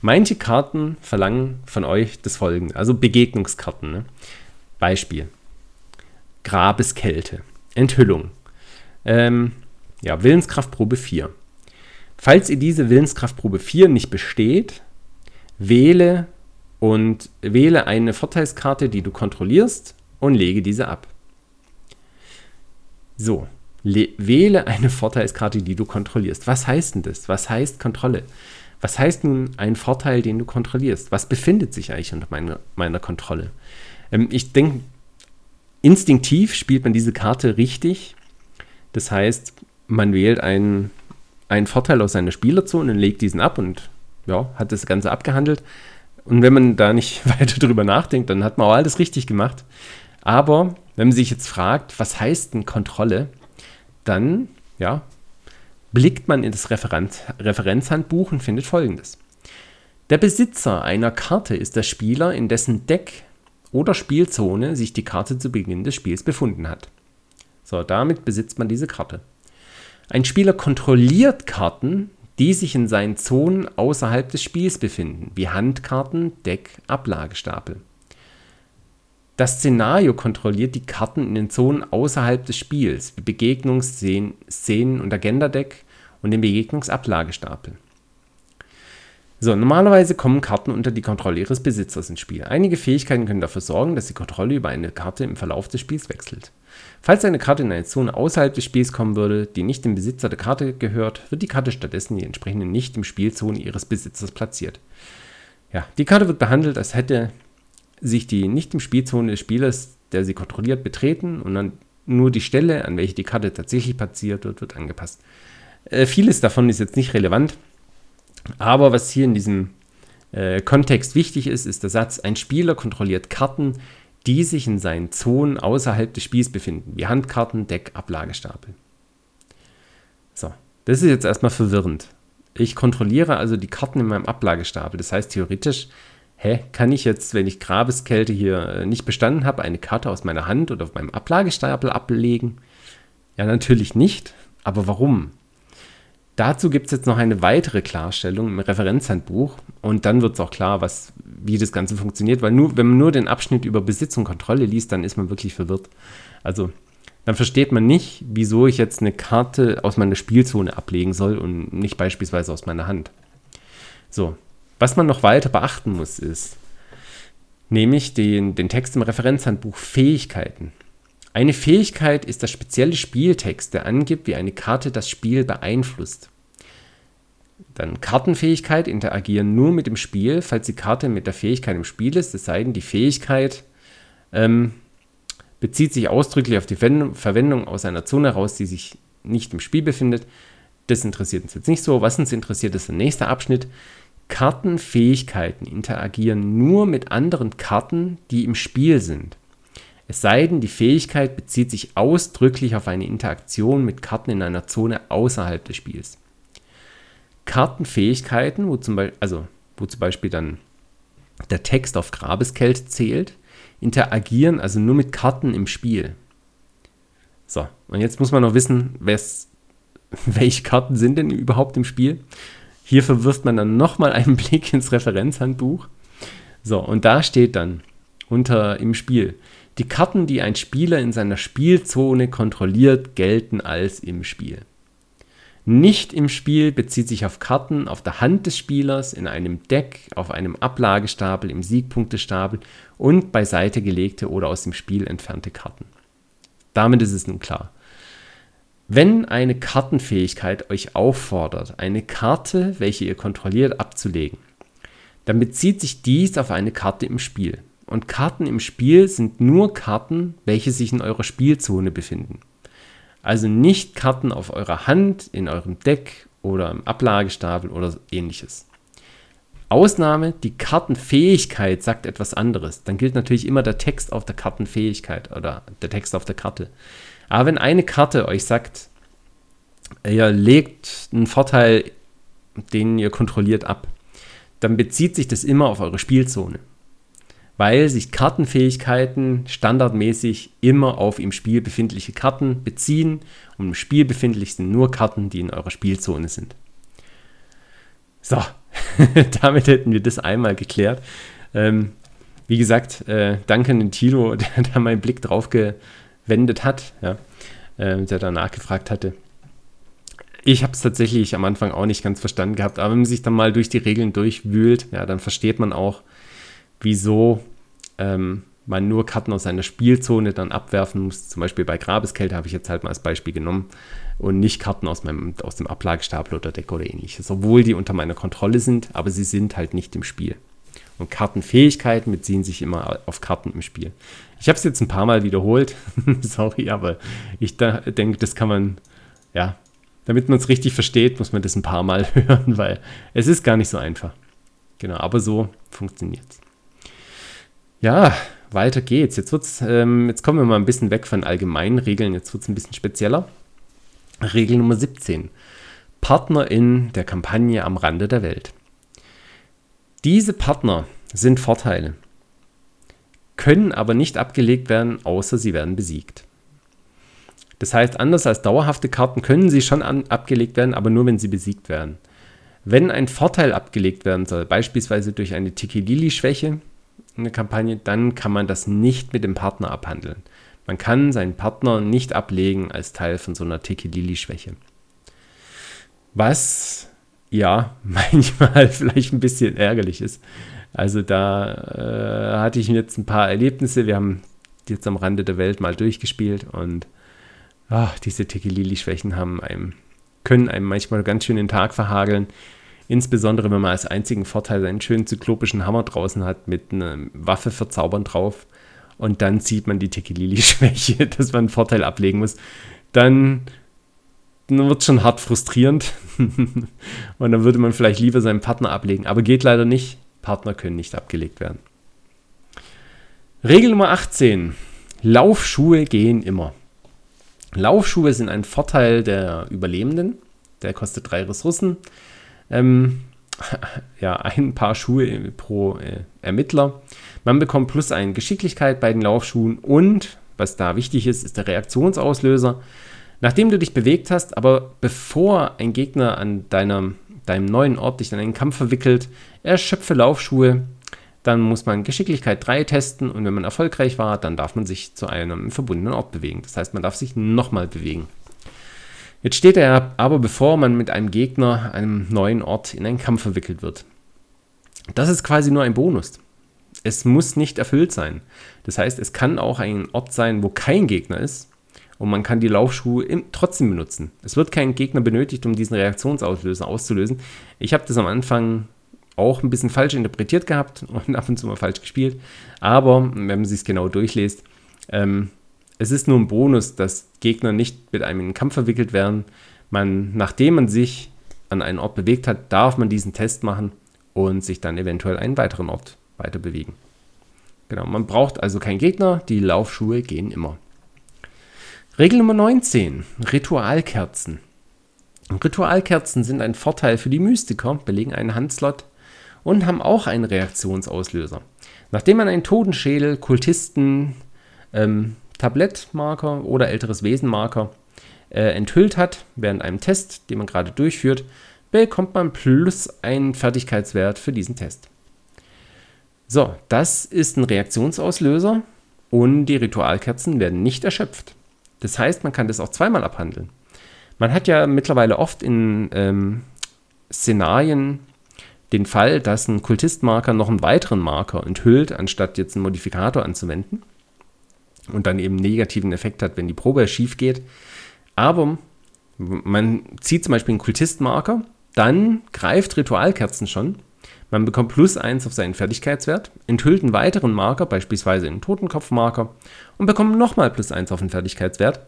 Manche Karten verlangen von euch das folgende, also Begegnungskarten. Ne? Beispiel. Grabeskälte. Enthüllung. Ähm, ja, Willenskraftprobe 4. Falls ihr diese Willenskraftprobe 4 nicht besteht, wähle und wähle eine Vorteilskarte, die du kontrollierst und lege diese ab. So, wähle eine Vorteilskarte, die du kontrollierst. Was heißt denn das? Was heißt Kontrolle? Was heißt nun ein Vorteil, den du kontrollierst? Was befindet sich eigentlich unter meiner, meiner Kontrolle? Ähm, ich denke, instinktiv spielt man diese Karte richtig. Das heißt, man wählt einen einen Vorteil aus seiner Spielerzone und legt diesen ab und ja, hat das Ganze abgehandelt. Und wenn man da nicht *laughs* weiter drüber nachdenkt, dann hat man auch alles richtig gemacht. Aber wenn man sich jetzt fragt, was heißt denn Kontrolle, dann ja, blickt man in das Referenz, Referenzhandbuch und findet folgendes. Der Besitzer einer Karte ist der Spieler, in dessen Deck oder Spielzone sich die Karte zu Beginn des Spiels befunden hat. So, damit besitzt man diese Karte. Ein Spieler kontrolliert Karten, die sich in seinen Zonen außerhalb des Spiels befinden, wie Handkarten, Deck, Ablagestapel. Das Szenario kontrolliert die Karten in den Zonen außerhalb des Spiels, wie Begegnungsszenen und Agenda-Deck und den Begegnungsablagestapel. So, normalerweise kommen Karten unter die Kontrolle ihres Besitzers ins Spiel. Einige Fähigkeiten können dafür sorgen, dass die Kontrolle über eine Karte im Verlauf des Spiels wechselt. Falls eine Karte in eine Zone außerhalb des Spiels kommen würde, die nicht dem Besitzer der Karte gehört, wird die Karte stattdessen die entsprechende nicht im Spielzone ihres Besitzers platziert. Ja, die Karte wird behandelt, als hätte sich die nicht im Spielzone des Spielers, der sie kontrolliert, betreten und dann nur die Stelle, an welche die Karte tatsächlich platziert wird, wird angepasst. Äh, vieles davon ist jetzt nicht relevant. Aber was hier in diesem äh, Kontext wichtig ist, ist der Satz, ein Spieler kontrolliert Karten, die sich in seinen Zonen außerhalb des Spiels befinden, wie Handkarten, Deck, Ablagestapel. So, das ist jetzt erstmal verwirrend. Ich kontrolliere also die Karten in meinem Ablagestapel. Das heißt theoretisch, hä, kann ich jetzt, wenn ich Grabeskälte hier äh, nicht bestanden habe, eine Karte aus meiner Hand oder auf meinem Ablagestapel ablegen? Ja, natürlich nicht. Aber warum? Dazu gibt es jetzt noch eine weitere Klarstellung im Referenzhandbuch und dann wird es auch klar, was, wie das Ganze funktioniert, weil nur, wenn man nur den Abschnitt über Besitz und Kontrolle liest, dann ist man wirklich verwirrt. Also dann versteht man nicht, wieso ich jetzt eine Karte aus meiner Spielzone ablegen soll und nicht beispielsweise aus meiner Hand. So, was man noch weiter beachten muss, ist nämlich den, den Text im Referenzhandbuch Fähigkeiten. Eine Fähigkeit ist der spezielle Spieltext, der angibt, wie eine Karte das Spiel beeinflusst. Dann Kartenfähigkeit interagieren nur mit dem Spiel, falls die Karte mit der Fähigkeit im Spiel ist, es sei denn, die Fähigkeit ähm, bezieht sich ausdrücklich auf die Verwendung aus einer Zone heraus, die sich nicht im Spiel befindet. Das interessiert uns jetzt nicht so. Was uns interessiert, ist der nächste Abschnitt. Kartenfähigkeiten interagieren nur mit anderen Karten, die im Spiel sind. Es sei denn, die Fähigkeit bezieht sich ausdrücklich auf eine Interaktion mit Karten in einer Zone außerhalb des Spiels. Kartenfähigkeiten, wo zum, Beispiel, also, wo zum Beispiel dann der Text auf Grabeskälte zählt, interagieren also nur mit Karten im Spiel. So, und jetzt muss man noch wissen, *laughs* welche Karten sind denn überhaupt im Spiel. Hier verwirft man dann nochmal einen *laughs* Blick ins Referenzhandbuch. So, und da steht dann unter im Spiel die Karten, die ein Spieler in seiner Spielzone kontrolliert, gelten als im Spiel. Nicht im Spiel bezieht sich auf Karten auf der Hand des Spielers, in einem Deck, auf einem Ablagestapel, im Siegpunktestapel und beiseite gelegte oder aus dem Spiel entfernte Karten. Damit ist es nun klar. Wenn eine Kartenfähigkeit euch auffordert, eine Karte, welche ihr kontrolliert, abzulegen, dann bezieht sich dies auf eine Karte im Spiel. Und Karten im Spiel sind nur Karten, welche sich in eurer Spielzone befinden. Also nicht Karten auf eurer Hand, in eurem Deck oder im Ablagestapel oder ähnliches. Ausnahme, die Kartenfähigkeit sagt etwas anderes. Dann gilt natürlich immer der Text auf der Kartenfähigkeit oder der Text auf der Karte. Aber wenn eine Karte euch sagt, ihr legt einen Vorteil, den ihr kontrolliert ab, dann bezieht sich das immer auf eure Spielzone weil sich Kartenfähigkeiten standardmäßig immer auf im Spiel befindliche Karten beziehen und im Spiel befindlich sind nur Karten, die in eurer Spielzone sind. So, *laughs* damit hätten wir das einmal geklärt. Ähm, wie gesagt, äh, danke an den Tilo, *laughs* der da meinen Blick drauf gewendet hat, ja, äh, der da nachgefragt hatte. Ich habe es tatsächlich am Anfang auch nicht ganz verstanden gehabt, aber wenn man sich dann mal durch die Regeln durchwühlt, ja, dann versteht man auch, wieso ähm, man nur Karten aus seiner Spielzone dann abwerfen muss. Zum Beispiel bei Grabeskälte habe ich jetzt halt mal als Beispiel genommen und nicht Karten aus, meinem, aus dem Ablagestapel oder Deck oder ähnliches. Obwohl die unter meiner Kontrolle sind, aber sie sind halt nicht im Spiel. Und Kartenfähigkeiten beziehen sich immer auf Karten im Spiel. Ich habe es jetzt ein paar Mal wiederholt. *laughs* Sorry, aber ich da, denke, das kann man, ja, damit man es richtig versteht, muss man das ein paar Mal *laughs* hören, weil es ist gar nicht so einfach. Genau, aber so funktioniert es. Ja, weiter geht's. Jetzt, wird's, ähm, jetzt kommen wir mal ein bisschen weg von allgemeinen Regeln, jetzt wird es ein bisschen spezieller. Regel Nummer 17. Partner in der Kampagne am Rande der Welt. Diese Partner sind Vorteile, können aber nicht abgelegt werden, außer sie werden besiegt. Das heißt, anders als dauerhafte Karten können sie schon an, abgelegt werden, aber nur wenn sie besiegt werden. Wenn ein Vorteil abgelegt werden soll, beispielsweise durch eine Tikilili-Schwäche, eine Kampagne, dann kann man das nicht mit dem Partner abhandeln. Man kann seinen Partner nicht ablegen als Teil von so einer Tiki-Lili-Schwäche. Was ja, *laughs* manchmal vielleicht ein bisschen ärgerlich ist. Also da äh, hatte ich jetzt ein paar Erlebnisse. Wir haben jetzt am Rande der Welt mal durchgespielt und ach, diese Tekilili-Schwächen haben einem, können einem manchmal ganz schön den Tag verhageln. Insbesondere, wenn man als einzigen Vorteil einen schönen zyklopischen Hammer draußen hat mit einer Waffe verzaubern drauf. Und dann sieht man die Tekilili-Schwäche, *laughs* dass man einen Vorteil ablegen muss. Dann wird es schon hart frustrierend. *laughs* und dann würde man vielleicht lieber seinen Partner ablegen. Aber geht leider nicht. Partner können nicht abgelegt werden. Regel Nummer 18. Laufschuhe gehen immer. Laufschuhe sind ein Vorteil der Überlebenden. Der kostet drei Ressourcen. Ähm, *laughs* ja, ein Paar Schuhe pro äh, Ermittler. Man bekommt plus ein Geschicklichkeit bei den Laufschuhen und, was da wichtig ist, ist der Reaktionsauslöser. Nachdem du dich bewegt hast, aber bevor ein Gegner an deinem, deinem neuen Ort dich in einen Kampf verwickelt, erschöpfe Laufschuhe, dann muss man Geschicklichkeit 3 testen und wenn man erfolgreich war, dann darf man sich zu einem verbundenen Ort bewegen. Das heißt, man darf sich nochmal bewegen. Jetzt steht er aber, bevor man mit einem Gegner, einem neuen Ort in einen Kampf verwickelt wird. Das ist quasi nur ein Bonus. Es muss nicht erfüllt sein. Das heißt, es kann auch ein Ort sein, wo kein Gegner ist und man kann die Laufschuhe trotzdem benutzen. Es wird kein Gegner benötigt, um diesen Reaktionsauslöser auszulösen. Ich habe das am Anfang auch ein bisschen falsch interpretiert gehabt *laughs* und ab und zu mal falsch gespielt. Aber wenn man sich es genau durchliest, ähm, es ist nur ein Bonus, dass Gegner nicht mit einem in den Kampf verwickelt werden. Man, nachdem man sich an einen Ort bewegt hat, darf man diesen Test machen und sich dann eventuell einen weiteren Ort weiter bewegen. Genau, man braucht also keinen Gegner, die Laufschuhe gehen immer. Regel Nummer 19, Ritualkerzen. Ritualkerzen sind ein Vorteil für die Mystiker, belegen einen Handslot und haben auch einen Reaktionsauslöser. Nachdem man einen Totenschädel, Kultisten, ähm, Tablettmarker oder älteres Wesenmarker äh, enthüllt hat, während einem Test, den man gerade durchführt, bekommt man plus einen Fertigkeitswert für diesen Test. So, das ist ein Reaktionsauslöser und die Ritualkerzen werden nicht erschöpft. Das heißt, man kann das auch zweimal abhandeln. Man hat ja mittlerweile oft in ähm, Szenarien den Fall, dass ein Kultistmarker noch einen weiteren Marker enthüllt, anstatt jetzt einen Modifikator anzuwenden und dann eben negativen Effekt hat, wenn die Probe schief geht. Aber man zieht zum Beispiel einen Kultistmarker, dann greift Ritualkerzen schon. Man bekommt plus 1 auf seinen Fertigkeitswert, enthüllt einen weiteren Marker, beispielsweise einen Totenkopfmarker, und bekommt nochmal plus 1 auf den Fertigkeitswert.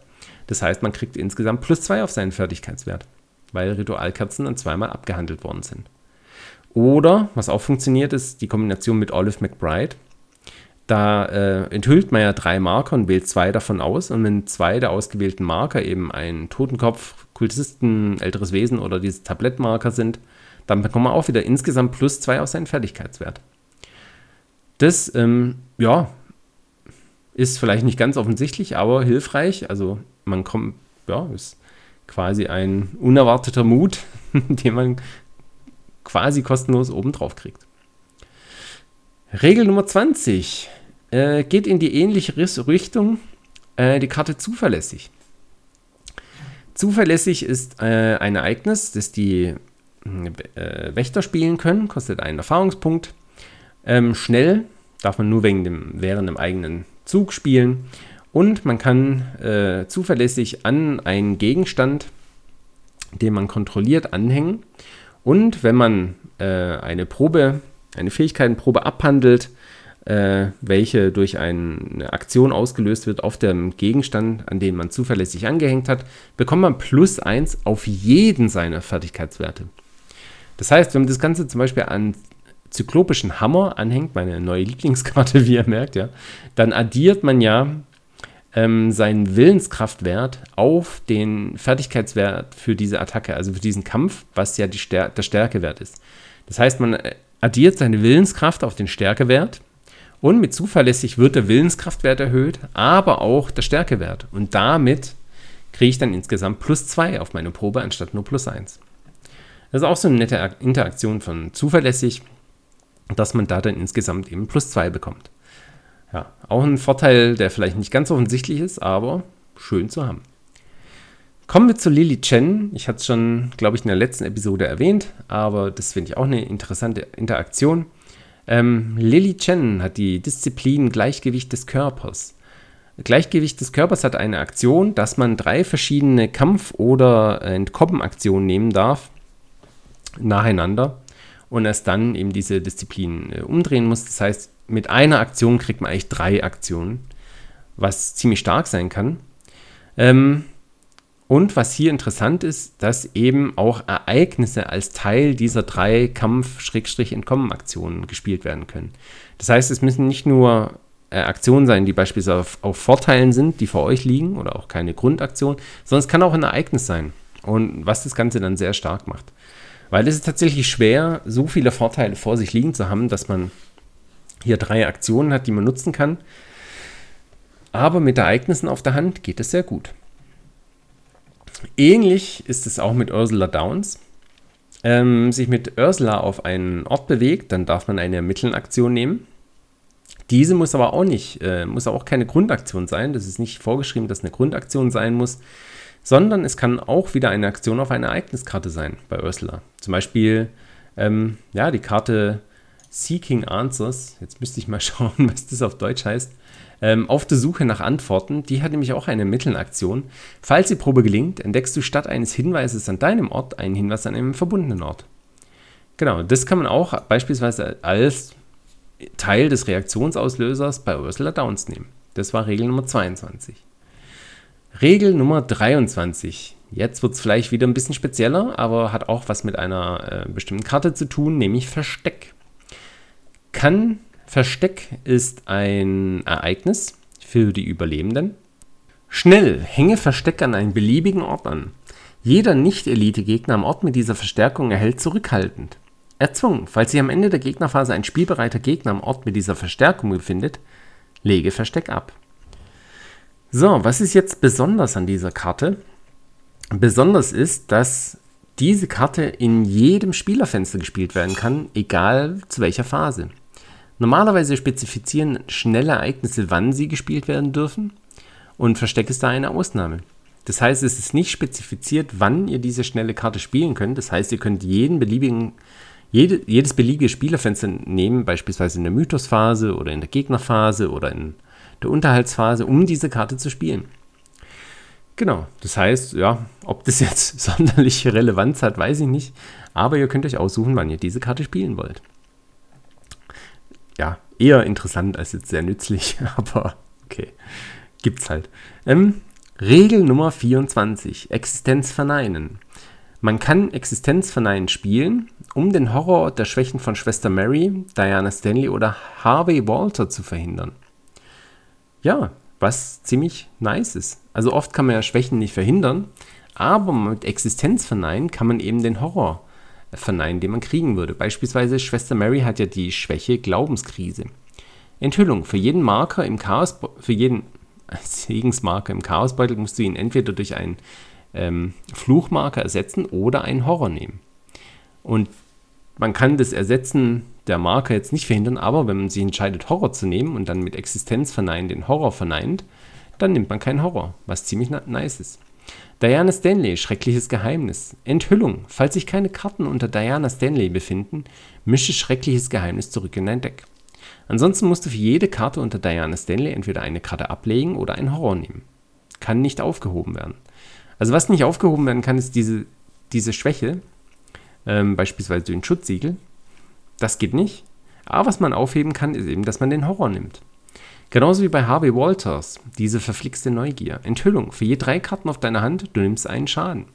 Das heißt, man kriegt insgesamt plus 2 auf seinen Fertigkeitswert, weil Ritualkerzen dann zweimal abgehandelt worden sind. Oder, was auch funktioniert, ist die Kombination mit Olive McBride. Da äh, enthüllt man ja drei Marker und wählt zwei davon aus. Und wenn zwei der ausgewählten Marker eben ein Totenkopf, Kultisten, älteres Wesen oder diese Tablettmarker sind, dann bekommt man auch wieder insgesamt plus zwei auf seinen Fertigkeitswert. Das, ähm, ja, ist vielleicht nicht ganz offensichtlich, aber hilfreich. Also man kommt, ja, ist quasi ein unerwarteter Mut, *laughs* den man quasi kostenlos obendrauf kriegt. Regel Nummer 20 äh, geht in die ähnliche Richtung, äh, die Karte zuverlässig. Zuverlässig ist äh, ein Ereignis, das die äh, Wächter spielen können, kostet einen Erfahrungspunkt. Ähm, schnell darf man nur wegen dem, während dem eigenen Zug spielen. Und man kann äh, zuverlässig an einen Gegenstand, den man kontrolliert, anhängen. Und wenn man äh, eine Probe, eine Fähigkeitenprobe abhandelt, äh, welche durch eine Aktion ausgelöst wird auf dem Gegenstand, an den man zuverlässig angehängt hat, bekommt man plus 1 auf jeden seiner Fertigkeitswerte. Das heißt, wenn man das Ganze zum Beispiel an zyklopischen Hammer anhängt, meine neue Lieblingskarte, *laughs* wie ihr merkt, ja, dann addiert man ja ähm, seinen Willenskraftwert auf den Fertigkeitswert für diese Attacke, also für diesen Kampf, was ja Stär der Stärkewert ist. Das heißt, man äh, addiert seine Willenskraft auf den Stärkewert und mit zuverlässig wird der Willenskraftwert erhöht, aber auch der Stärkewert. Und damit kriege ich dann insgesamt plus 2 auf meine Probe anstatt nur plus 1. Das ist auch so eine nette Interaktion von zuverlässig, dass man da dann insgesamt eben plus 2 bekommt. Ja, auch ein Vorteil, der vielleicht nicht ganz offensichtlich ist, aber schön zu haben. Kommen wir zu Lily Chen. Ich hatte es schon, glaube ich, in der letzten Episode erwähnt, aber das finde ich auch eine interessante Interaktion. Ähm, Lily Chen hat die Disziplin Gleichgewicht des Körpers. Gleichgewicht des Körpers hat eine Aktion, dass man drei verschiedene Kampf- oder Entkommenaktionen nehmen darf, nacheinander, und erst dann eben diese Disziplin äh, umdrehen muss. Das heißt, mit einer Aktion kriegt man eigentlich drei Aktionen, was ziemlich stark sein kann. Ähm, und was hier interessant ist, dass eben auch Ereignisse als Teil dieser drei Kampf-Entkommen-Aktionen gespielt werden können. Das heißt, es müssen nicht nur äh, Aktionen sein, die beispielsweise auf, auf, Vorteilen sind, die vor euch liegen, oder auch keine Grundaktion, sondern es kann auch ein Ereignis sein. Und was das Ganze dann sehr stark macht. Weil es ist tatsächlich schwer, so viele Vorteile vor sich liegen zu haben, dass man hier drei Aktionen hat, die man nutzen kann. Aber mit Ereignissen auf der Hand geht es sehr gut. Ähnlich ist es auch mit Ursula Downs. Ähm, sich mit Ursula auf einen Ort bewegt, dann darf man eine Ermitteln-Aktion nehmen. Diese muss aber auch nicht, äh, muss auch keine Grundaktion sein. Das ist nicht vorgeschrieben, dass eine Grundaktion sein muss, sondern es kann auch wieder eine Aktion auf einer Ereigniskarte sein bei Ursula. Zum Beispiel, ähm, ja, die Karte Seeking Answers. Jetzt müsste ich mal *laughs* schauen, was das auf Deutsch heißt ähm, auf der Suche nach Antworten. Die hat nämlich auch eine Mittelaktion. Falls die Probe gelingt, entdeckst du statt eines Hinweises an deinem Ort einen Hinweis an einem verbundenen Ort. Genau, das kann man auch beispielsweise als Teil des Reaktionsauslösers bei Ursula Downs nehmen. Das war Regel Nummer 22. Regel Nummer 23. Jetzt wird es vielleicht wieder ein bisschen spezieller, aber hat auch was mit einer äh, bestimmten Karte zu tun, nämlich Versteck. Kann Versteck ist ein Ereignis für die Überlebenden. Schnell, hänge Versteck an einen beliebigen Ort an. Jeder Nicht-Elite-Gegner am Ort mit dieser Verstärkung erhält zurückhaltend. Erzwungen, falls sich am Ende der Gegnerphase ein spielbereiter Gegner am Ort mit dieser Verstärkung befindet, lege Versteck ab. So, was ist jetzt besonders an dieser Karte? Besonders ist, dass diese Karte in jedem Spielerfenster gespielt werden kann, egal zu welcher Phase. Normalerweise spezifizieren schnelle Ereignisse, wann sie gespielt werden dürfen und Versteck ist da eine Ausnahme. Das heißt, es ist nicht spezifiziert, wann ihr diese schnelle Karte spielen könnt. Das heißt, ihr könnt jeden beliebigen, jede, jedes beliebige Spielerfenster nehmen, beispielsweise in der Mythosphase oder in der Gegnerphase oder in der Unterhaltsphase, um diese Karte zu spielen. Genau, das heißt, ja, ob das jetzt *laughs* sonderliche Relevanz hat, weiß ich nicht. Aber ihr könnt euch aussuchen, wann ihr diese Karte spielen wollt ja, eher interessant als jetzt sehr nützlich, *laughs* aber okay, gibt's halt. Ähm, Regel Nummer 24, Existenz verneinen. Man kann Existenz verneinen spielen, um den Horror der Schwächen von Schwester Mary, Diana Stanley oder Harvey Walter zu verhindern. Ja, was ziemlich nice ist. Also oft kann man ja Schwächen nicht verhindern, aber mit Existenz verneinen kann man eben den Horror verneinen, den man kriegen würde. Beispielsweise Schwester Mary hat ja die Schwäche Glaubenskrise. Enthüllung. Für jeden Marker im Chaos, für jeden *laughs* Segensmarker im Chaosbeutel musst du ihn entweder durch einen ähm, Fluchmarker ersetzen oder einen Horror nehmen. Und man kann das Ersetzen der Marker jetzt nicht verhindern, aber wenn man sich entscheidet, Horror zu nehmen und dann mit Existenz verneinen den Horror verneint, dann nimmt man keinen Horror, was ziemlich nice ist. Diana Stanley, schreckliches Geheimnis. Enthüllung. Falls sich keine Karten unter Diana Stanley befinden, mische schreckliches Geheimnis zurück in dein Deck. Ansonsten musst du für jede Karte unter Diana Stanley entweder eine Karte ablegen oder einen Horror nehmen. Kann nicht aufgehoben werden. Also was nicht aufgehoben werden kann, ist diese, diese Schwäche, ähm, beispielsweise ein Schutzsiegel. Das geht nicht. Aber was man aufheben kann, ist eben, dass man den Horror nimmt. Genauso wie bei Harvey Walters, diese verflixte Neugier. Enthüllung. Für je drei Karten auf deiner Hand, du nimmst einen Schaden.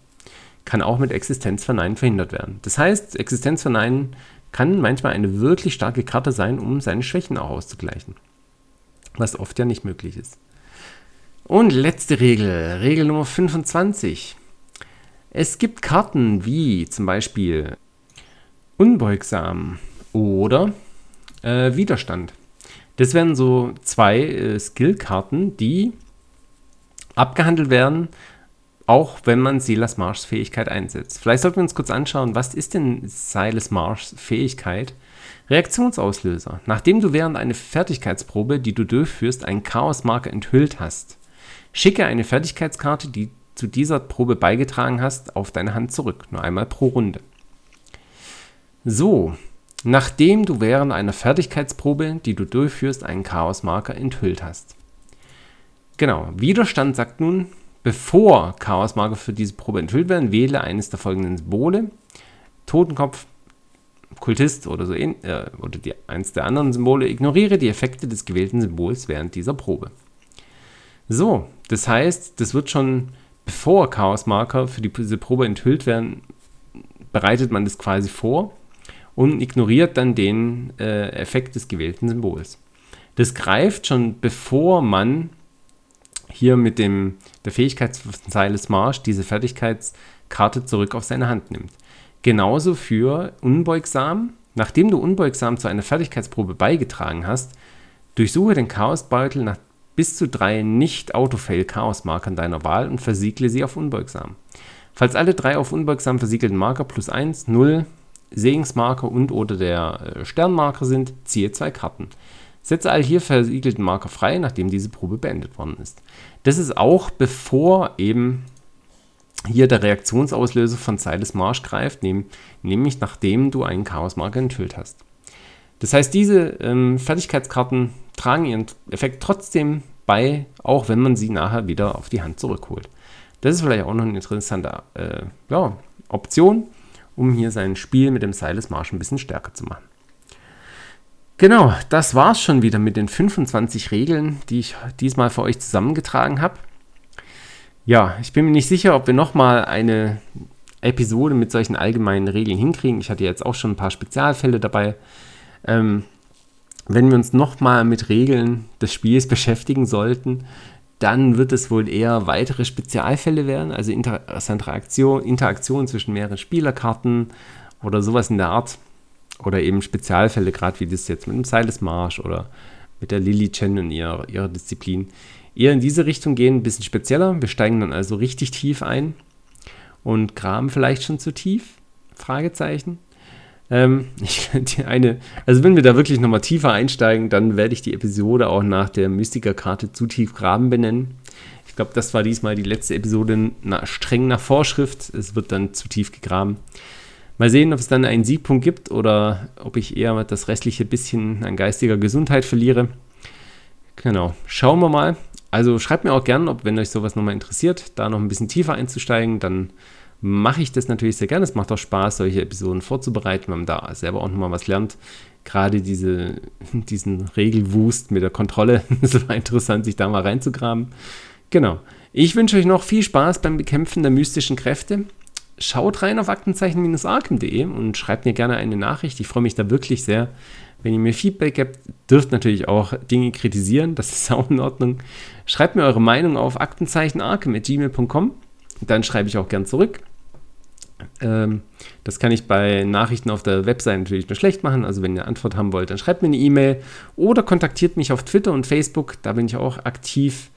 Kann auch mit Existenzverneinen verhindert werden. Das heißt, Existenzverneinen kann manchmal eine wirklich starke Karte sein, um seine Schwächen auch auszugleichen. Was oft ja nicht möglich ist. Und letzte Regel, Regel Nummer 25. Es gibt Karten wie zum Beispiel Unbeugsam oder äh, Widerstand. Das wären so zwei äh, Skillkarten, die abgehandelt werden, auch wenn man Silas Marshs Fähigkeit einsetzt. Vielleicht sollten wir uns kurz anschauen, was ist denn Silas Marshs Fähigkeit? Reaktionsauslöser. Nachdem du während einer Fertigkeitsprobe, die du durchführst, einen Chaosmarker enthüllt hast, schicke eine Fertigkeitskarte, die zu dieser Probe beigetragen hast, auf deine Hand zurück. Nur einmal pro Runde. So, nachdem du während einer Fertigkeitsprobe, die du durchführst, einen Chaosmarker enthüllt hast. Genau, Widerstand sagt nun, bevor Chaosmarker für diese Probe enthüllt werden, wähle eines der folgenden Symbole. Totenkopf, Kultist oder so äh, oder die, eins der anderen Symbole, ignoriere die Effekte des gewählten Symbols während dieser Probe. So, das heißt, das wird schon bevor Chaosmarker für die, diese Probe enthüllt werden, bereitet man das quasi vor und ignoriert dann den äh, Effekt des gewählten Symbols. Das greift schon bevor man hier mit dem, der Fähigkeitszeile Smash diese Fertigkeitskarte zurück auf seine Hand nimmt. Genauso für unbeugsam. Nachdem du unbeugsam zu einer Fertigkeitsprobe beigetragen hast, durchsuche den Chaosbeutel nach bis zu drei Nicht-Autofail-Chaos-Markern deiner Wahl und versiegle sie auf unbeugsam. Falls alle drei auf unbeugsam versiegelten Marker plus 1, 0, Segensmarker und oder der äh, Sternmarker sind, ziehe zwei Karten. Setze all hier versiegelten Marker frei, nachdem diese Probe beendet worden ist. Das ist auch bevor eben hier der Reaktionsauslöser von Silas Marsh greift, nämlich nachdem du einen Chaosmarker enthüllt hast. Das heißt, diese ähm, Fertigkeitskarten tragen ihren Effekt trotzdem bei, auch wenn man sie nachher wieder auf die Hand zurückholt. Das ist vielleicht auch noch eine interessante äh, ja, Option, um hier sein Spiel mit dem Silas Marsh ein bisschen stärker zu machen. Genau, das war es schon wieder mit den 25 Regeln, die ich diesmal für euch zusammengetragen habe. Ja, ich bin mir nicht sicher, ob wir nochmal eine Episode mit solchen allgemeinen Regeln hinkriegen. Ich hatte jetzt auch schon ein paar Spezialfälle dabei. Ähm, wenn wir uns nochmal mit Regeln des Spiels *laughs* beschäftigen sollten, dann wird es wohl eher weitere Spezialfälle werden, also Interaktion, Interaktion zwischen mehreren Spielerkarten oder sowas in der Art. Oder eben Spezialfälle, gerade wie das jetzt mit dem Silas Marsh oder mit der Lily Chen und ihrer, ihrer Disziplin eher in diese Richtung gehen, ein bisschen spezieller. Wir steigen dann also richtig tief ein und graben vielleicht schon zu tief? Fragezeichen. Ähm, *laughs* ich, eine, also wenn wir da wirklich nochmal tiefer einsteigen, dann werde ich die Episode auch nach der Mystiker-Karte zu tief graben benennen. Ich glaube, das war diesmal die letzte Episode na, streng nach Vorschrift. Es wird dann zu tief gegraben. Mal sehen, ob es dann einen Siegpunkt gibt oder ob ich eher das restliche bisschen an geistiger Gesundheit verliere. Genau, schauen wir mal. Also schreibt mir auch gerne, ob wenn euch sowas nochmal interessiert, da noch ein bisschen tiefer einzusteigen, dann mache ich das natürlich sehr gerne. Es macht auch Spaß, solche Episoden vorzubereiten, wenn man da selber auch nochmal was lernt. Gerade diese, *laughs* diesen Regelwust mit der Kontrolle, *laughs* es war interessant, sich da mal reinzugraben. Genau. Ich wünsche euch noch viel Spaß beim Bekämpfen der mystischen Kräfte. Schaut rein auf aktenzeichen-arkem.de und schreibt mir gerne eine Nachricht. Ich freue mich da wirklich sehr, wenn ihr mir Feedback gebt, dürft natürlich auch Dinge kritisieren, das ist auch in Ordnung. Schreibt mir eure Meinung auf aktenzeichenarke.gmail.com. Dann schreibe ich auch gern zurück. Ähm, das kann ich bei Nachrichten auf der Website natürlich nur schlecht machen. Also wenn ihr eine Antwort haben wollt, dann schreibt mir eine E-Mail oder kontaktiert mich auf Twitter und Facebook. Da bin ich auch aktiv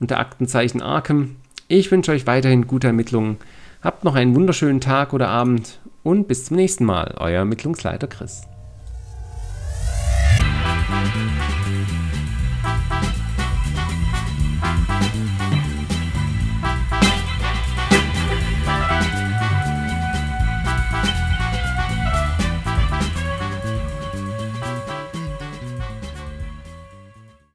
unter Aktenzeichen Arkham. Ich wünsche euch weiterhin gute Ermittlungen. Habt noch einen wunderschönen Tag oder Abend und bis zum nächsten Mal. Euer Ermittlungsleiter Chris.